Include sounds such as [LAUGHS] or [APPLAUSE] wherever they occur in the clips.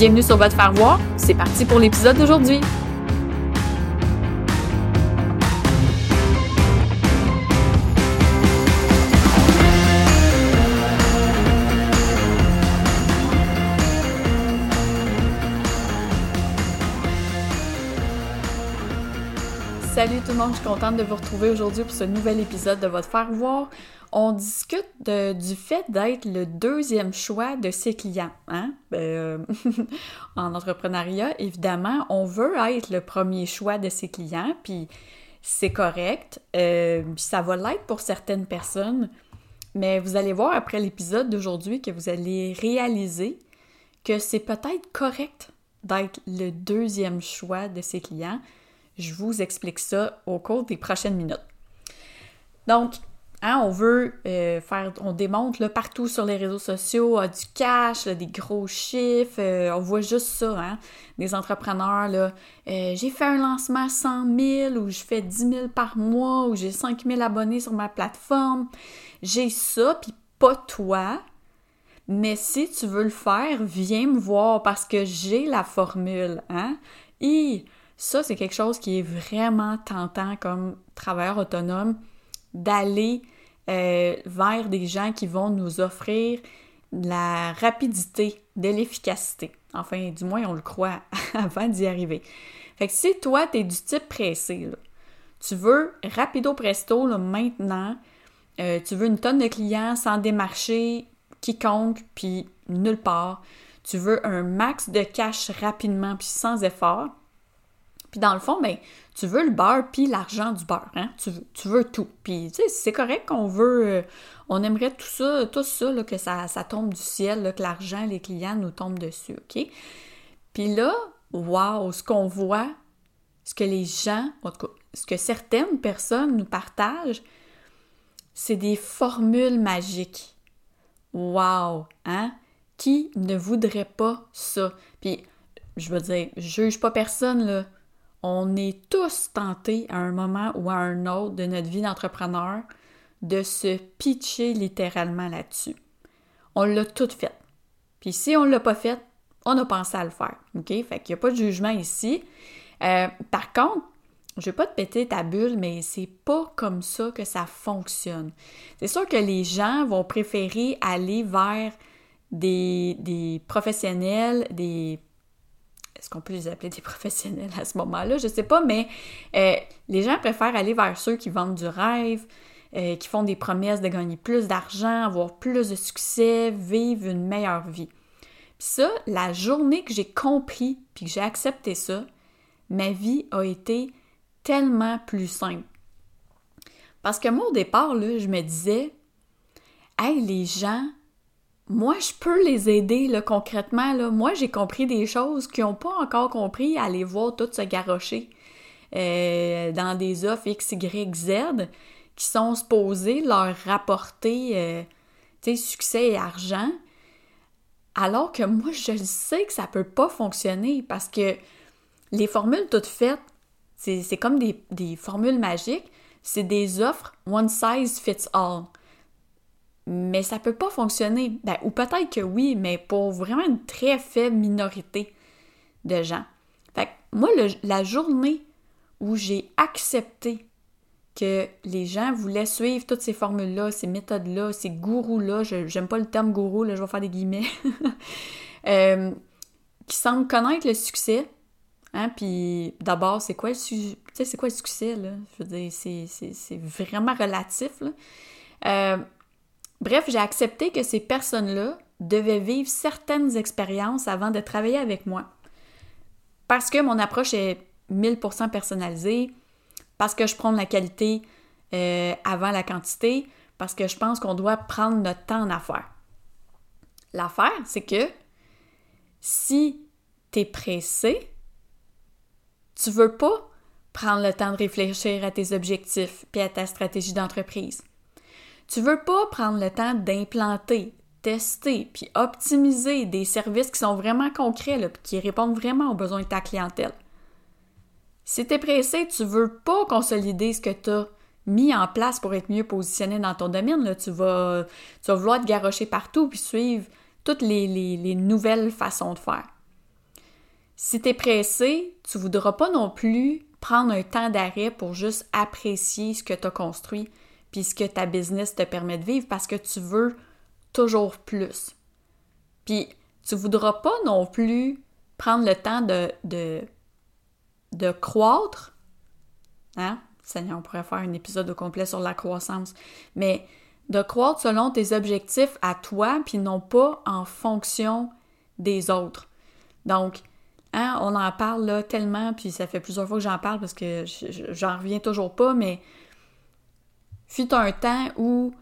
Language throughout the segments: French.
Bienvenue sur votre faire voir. C'est parti pour l'épisode d'aujourd'hui. Salut tout le monde, je suis contente de vous retrouver aujourd'hui pour ce nouvel épisode de votre faire voir. On discute du fait d'être le deuxième choix de ses clients. Hein? Ben, [LAUGHS] en entrepreneuriat, évidemment, on veut être le premier choix de ses clients, puis c'est correct. Euh, ça va l'être pour certaines personnes, mais vous allez voir après l'épisode d'aujourd'hui que vous allez réaliser que c'est peut-être correct d'être le deuxième choix de ses clients je vous explique ça au cours des prochaines minutes. Donc, hein, on veut euh, faire, on démontre là, partout sur les réseaux sociaux du cash, des gros chiffres, euh, on voit juste ça, hein, des entrepreneurs, euh, j'ai fait un lancement à 100 000 ou je fais 10 000 par mois ou j'ai 5 000 abonnés sur ma plateforme, j'ai ça, puis pas toi, mais si tu veux le faire, viens me voir parce que j'ai la formule, hein, ça, c'est quelque chose qui est vraiment tentant comme travailleur autonome d'aller euh, vers des gens qui vont nous offrir la rapidité, de l'efficacité. Enfin, du moins, on le croit [LAUGHS] avant d'y arriver. Fait que si toi, tu es du type pressé, tu veux rapido presto maintenant, euh, tu veux une tonne de clients sans démarcher quiconque, puis nulle part, tu veux un max de cash rapidement, puis sans effort, puis dans le fond, ben, tu veux le beurre puis l'argent du beurre, hein? Tu veux, tu veux tout. Puis, tu sais, c'est correct qu'on veut... Euh, on aimerait tout ça, tout ça, là, que ça, ça tombe du ciel, là, que l'argent, les clients nous tombent dessus, OK? Puis là, wow, ce qu'on voit, ce que les gens, en tout cas, ce que certaines personnes nous partagent, c'est des formules magiques. Wow, hein? Qui ne voudrait pas ça? Puis, je veux dire, je juge pas personne, là on est tous tentés à un moment ou à un autre de notre vie d'entrepreneur de se pitcher littéralement là-dessus. On l'a tout fait. Puis si on ne l'a pas fait, on a pensé à le faire. OK? Fait qu'il n'y a pas de jugement ici. Euh, par contre, je vais pas te péter ta bulle, mais c'est pas comme ça que ça fonctionne. C'est sûr que les gens vont préférer aller vers des, des professionnels, des est-ce qu'on peut les appeler des [LAUGHS] professionnels à ce moment-là? Je sais pas, mais euh, les gens préfèrent aller vers ceux qui vendent du rêve, euh, qui font des promesses de gagner plus d'argent, avoir plus de succès, vivre une meilleure vie. Puis ça, la journée que j'ai compris puis que j'ai accepté ça, ma vie a été tellement plus simple. Parce que moi, au départ, là, je me disais, hey, les gens, moi, je peux les aider concrètement. Moi, j'ai compris des choses qu'ils n'ont pas encore compris à aller voir tout se garrocher euh, dans des offres X, Y, Z qui sont supposées leur rapporter euh, succès et argent. Alors que moi, je sais que ça peut pas fonctionner parce que les formules toutes faites, c'est comme des formules magiques, c'est des offres one size fits all mais ça peut pas fonctionner. Ben, ou peut-être que oui, mais pour vraiment une très faible minorité de gens. Fait que moi, la journée où j'ai accepté que les gens voulaient suivre toutes ces formules-là, ces méthodes-là, ces gourous-là, j'aime pas le terme gourou, là, je vais faire des guillemets. [LAUGHS] Euh, qui semble connaître le succès. Hein, puis d'abord, c'est quoi le c'est quoi le succès, là? Je veux dire, c'est vraiment relatif, là. Euh, bref, j'ai accepté que ces personnes-là devaient vivre certaines expériences avant de travailler avec moi. Parce que mon approche est 1000% personnalisée, parce que je prends la qualité euh, avant la quantité, parce que je pense qu'on doit prendre notre temps en affaires. L'affaire, c'est que si tu es pressé, tu veux pas prendre le temps de réfléchir à tes objectifs et à ta stratégie d'entreprise. Tu veux pas prendre le temps d'implanter, tester puis optimiser des services qui sont vraiment concrets, qui répondent vraiment aux besoins de ta clientèle. Si tu es pressé, tu veux pas consolider ce que tu as mis en place pour être mieux positionné dans ton domaine. Tu, vas, tu vouloir te garrocher partout puis suivre toutes les, nouvelles façons de faire. Si tu es pressé, tu voudras pas non plus prendre un temps d'arrêt pour juste apprécier ce que tu as construit puis ce que ta business te permet de vivre parce que tu veux toujours plus. Puis tu voudras pas non plus prendre le temps de, de, de croître. Hein? Seigneur, on pourrait faire un épisode au complet sur la croissance. Mais de croître selon tes objectifs à toi, puis non pas en fonction des autres. Donc, hein, on en parle là tellement, puis ça fait plusieurs fois que j'en parle parce que j'en reviens toujours pas, mais fut un temps où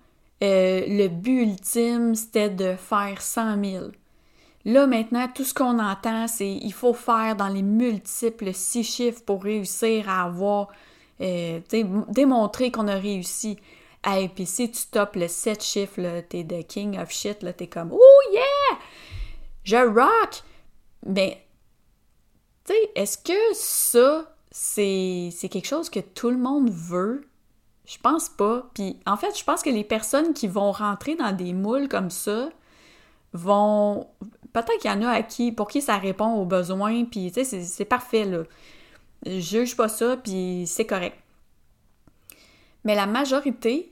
euh, le but ultime, c'était de faire 100 000. Là, maintenant, tout ce qu'on entend, c'est il faut faire dans les multiples six chiffres pour réussir à avoir, euh, démontrer qu'on a réussi. Puis si tu topes le 7 chiffres, t'es the king of shit, t'es comme « Oh yeah! Je rock! » Mais, tu sais, est-ce que ça, c'est quelque chose que tout le monde veut? Je pense pas. Puis en fait, je pense que les personnes qui vont rentrer dans des moules comme ça vont. Peut-être qu'il y en a à qui, pour qui ça répond aux besoins, puis tu sais, c'est parfait là. Je juge pas ça, puis c'est correct. Mais la majorité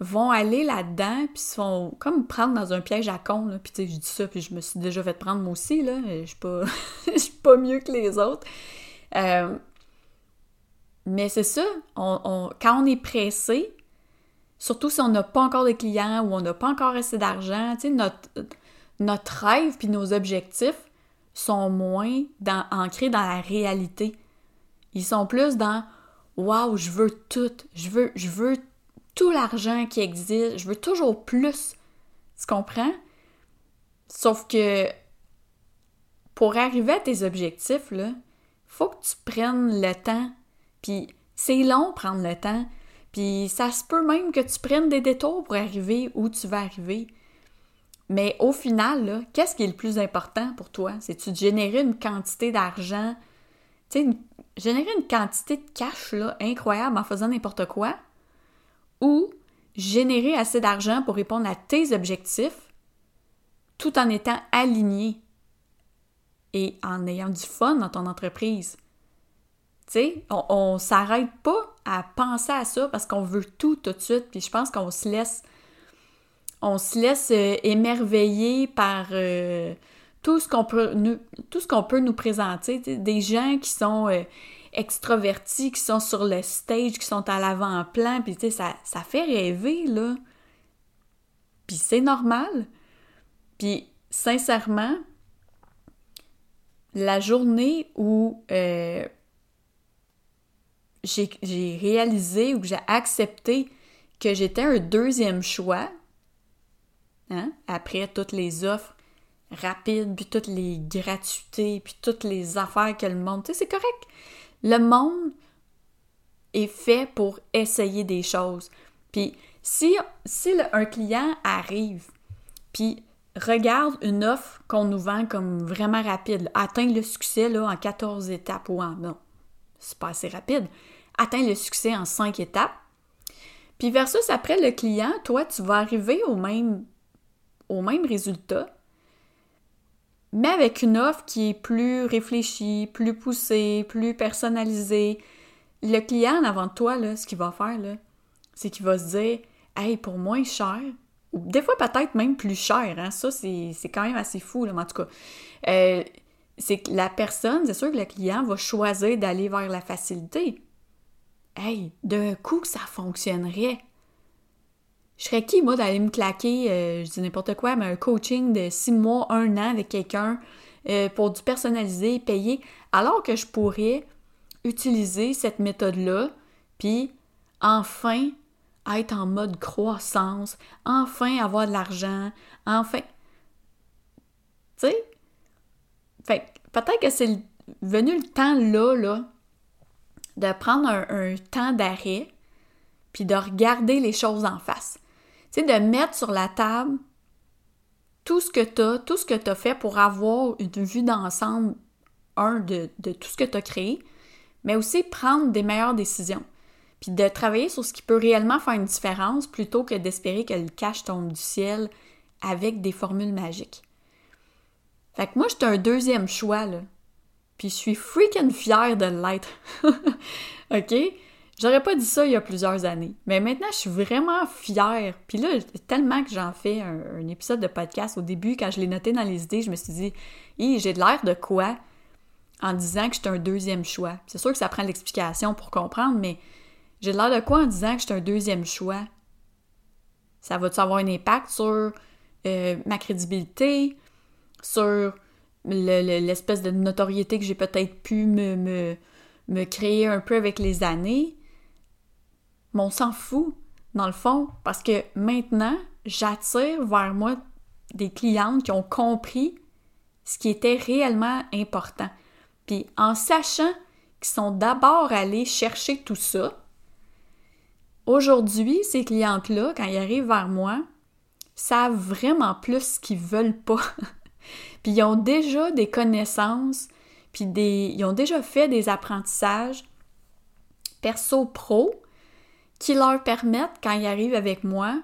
vont aller là-dedans, puis se font comme prendre dans un piège à con. Puis tu sais, je dis ça, puis je me suis déjà fait prendre moi aussi, là. Je suis pas, [LAUGHS] suis pas mieux que les autres. Euh, mais c'est ça, quand on est pressé, surtout si on n'a pas encore de clients ou on n'a pas encore assez d'argent, notre, notre rêve puis nos objectifs sont moins ancrés dans la réalité. Ils sont plus dans Waouh, je veux tout, je veux, je veux tout l'argent qui existe, je veux toujours plus. Tu comprends? Sauf que pour arriver à tes objectifs, il faut que tu prennes le temps puis c'est long prendre le temps. Puis ça se peut même que tu prennes des détours pour arriver où tu vas arriver. Mais au final, qu'est-ce qui est le plus important pour toi? C'est-tu de générer une quantité d'argent, tu sais, générer une quantité de cash là, incroyable en faisant n'importe quoi? Ou générer assez d'argent pour répondre à tes objectifs tout en étant aligné et en ayant du fun dans ton entreprise? On, s'arrête pas à penser à ça parce qu'on veut tout tout de suite. Puis je pense qu'on se laisse, on se laisse euh, émerveiller par euh, tout ce qu'on peut nous, présenter. Des gens qui sont euh, extrovertis, qui sont sur le stage, qui sont à l'avant-plan. Puis tu sais, ça, ça fait rêver là. Puis c'est normal. Puis sincèrement, la journée où j'ai réalisé ou que j'ai accepté que j'étais un deuxième choix, hein, après toutes les offres rapides, puis toutes les gratuités, puis toutes les affaires que le monde... Tu sais, c'est correct. Le monde est fait pour essayer des choses. Puis si, si un client arrive, puis regarde une offre qu'on nous vend comme vraiment rapide, atteint le succès là, en 14 étapes ou en... Non, c'est pas assez rapide atteindre le succès en cinq étapes. Puis versus après le client, toi, tu vas arriver au même, au même résultat, mais avec une offre qui est plus réfléchie, plus poussée, plus personnalisée. Le client en avant de toi, là, ce qu'il va faire, c'est qu'il va se dire Hey, pour moins cher, ou des fois peut-être même plus cher, hein, ça c'est quand même assez fou, là, mais en tout cas. Euh, c'est que la personne, c'est sûr que le client va choisir d'aller vers la facilité. Hey, d'un coup ça fonctionnerait. Je serais qui, moi, d'aller me claquer, euh, je dis n'importe quoi, mais un coaching de six mois, un an avec quelqu'un euh, pour du personnalisé, payé, alors que je pourrais utiliser cette méthode-là, puis enfin être en mode croissance, enfin avoir de l'argent, enfin. Tu sais? Fait peut-être que c'est venu le temps là, là, de prendre un, temps d'arrêt, puis de regarder les choses en face. Tu sais, de mettre sur la table tout ce que tu as, tout ce que tu as fait pour avoir une vue d'ensemble, de tout ce que tu as créé, mais aussi prendre des meilleures décisions. Puis de travailler sur ce qui peut réellement faire une différence plutôt que d'espérer que le cash tombe du ciel avec des formules magiques. Fait que moi, j'étais un deuxième choix, là. Puis je suis freaking fière de l'être. [LAUGHS] OK? J'aurais pas dit ça il y a plusieurs années. Mais maintenant, je suis vraiment fière. Puis là, tellement que j'en fais un, épisode de podcast au début, quand je l'ai noté dans les idées, je me suis dit, j'ai de l'air de quoi en disant que j'étais un deuxième choix? C'est sûr que ça prend l'explication pour comprendre, mais j'ai l'air de quoi en disant que j'étais un deuxième choix? Ça va-tu avoir un impact sur euh, ma crédibilité, sur l'espèce de notoriété que j'ai peut-être pu me, créer un peu avec les années? Mais on s'en fout, dans le fond, parce que maintenant, j'attire vers moi des clientes qui ont compris ce qui était réellement important. Puis en sachant qu'ils sont d'abord allés chercher tout ça, Aujourd'hui, ces clientes-là, quand ils arrivent vers moi, savent vraiment plus ce qu'ils veulent pas. [LAUGHS] puis ils ont déjà des connaissances, puis des, ils ont déjà fait des apprentissages perso-pro qui leur permettent, quand ils arrivent avec moi,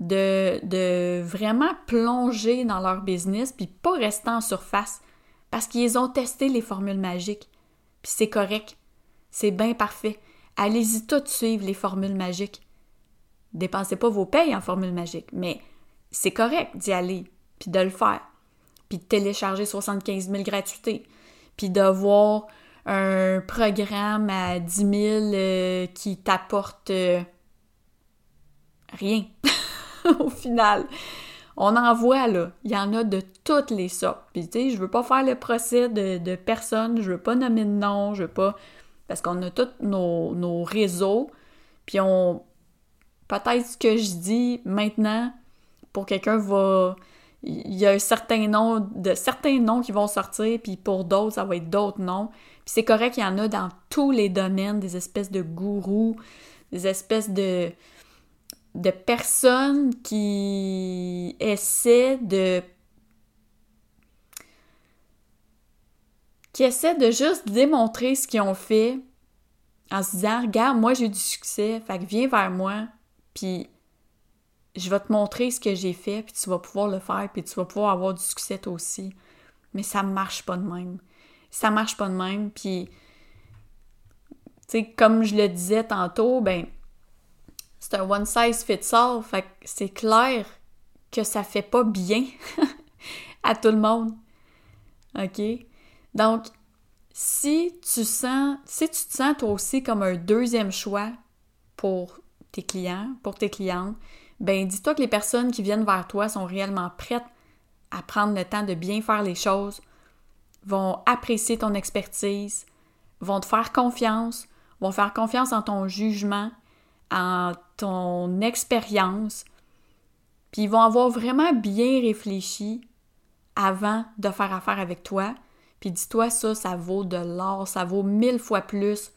de, de vraiment plonger dans leur business, puis pas rester en surface, parce qu'ils ont testé les formules magiques. Puis c'est correct. C'est bien parfait. Allez-y tout suivre les formules magiques. Dépensez pas vos payes en formules magiques, mais c'est correct d'y aller, puis de le faire, puis de télécharger 75 000 gratuités, puis d'avoir un programme à 10 000 euh, qui t'apporte euh, rien [LAUGHS] au final. On en voit là, il y en a de toutes les sortes. Puis tu sais, je veux pas faire le procès de, de personne, je veux pas nommer de nom, je veux pas parce qu'on a tous nos, réseaux, puis on... Peut-être ce que je dis maintenant, pour quelqu'un va... Il y a un certain de certains noms qui vont sortir, puis pour d'autres, ça va être d'autres noms. Puis c'est correct qu'il y en a dans tous les domaines, des espèces de gourous, des espèces de, de personnes qui essaient de qui essaient de juste démontrer ce qu'ils ont fait en se disant Regarde, moi j'ai du succès, fait que viens vers moi, puis je vais te montrer ce que j'ai fait, puis tu vas pouvoir le faire, puis tu vas pouvoir avoir du succès toi aussi. Mais ça marche pas de même. Ça marche pas de même, puis, tu sais, comme je le disais tantôt, ben, c'est un one size fits all, fait que c'est clair que ça fait pas bien [LAUGHS] à tout le monde. OK? Donc, si tu sens, si tu te sens toi aussi comme un deuxième choix pour tes clients, pour tes clientes, ben dis-toi que les personnes qui viennent vers toi sont réellement prêtes à prendre le temps de bien faire les choses, vont apprécier ton expertise, vont te faire confiance, vont faire confiance en ton jugement, en ton expérience, puis ils vont avoir vraiment bien réfléchi avant de faire affaire avec toi, puis dis-toi, ça, ça vaut de l'or, ça vaut mille fois plus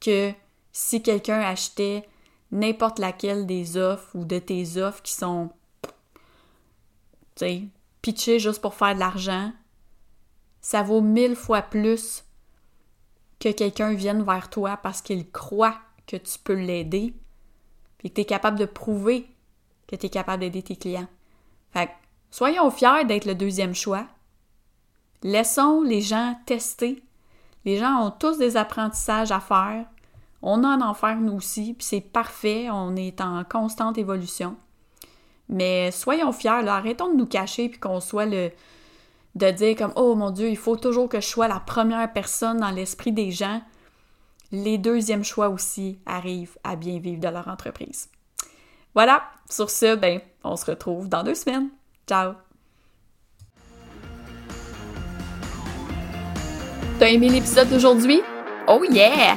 que si quelqu'un achetait n'importe laquelle des offres ou de tes offres qui sont, tu sais, pitchées juste pour faire de l'argent. Ça vaut mille fois plus que quelqu'un vienne vers toi parce qu'il croit que tu peux l'aider, puis que tu es capable de prouver que tu es capable d'aider tes clients. Fait que, soyons fiers d'être le deuxième choix, Laissons les gens tester. Les gens ont tous des apprentissages à faire. On en en faire nous aussi, puis c'est parfait, on est en constante évolution. Mais soyons fiers, arrêtons de nous cacher puis qu'on soit le, de dire comme oh mon Dieu, il faut toujours que je sois la première personne dans l'esprit des gens, les deuxièmes choix aussi arrivent à bien vivre de leur entreprise. Voilà, sur ce, ben, on se retrouve dans deux semaines. Ciao! T'as aimé l'épisode d'aujourd'hui? Oh yeah!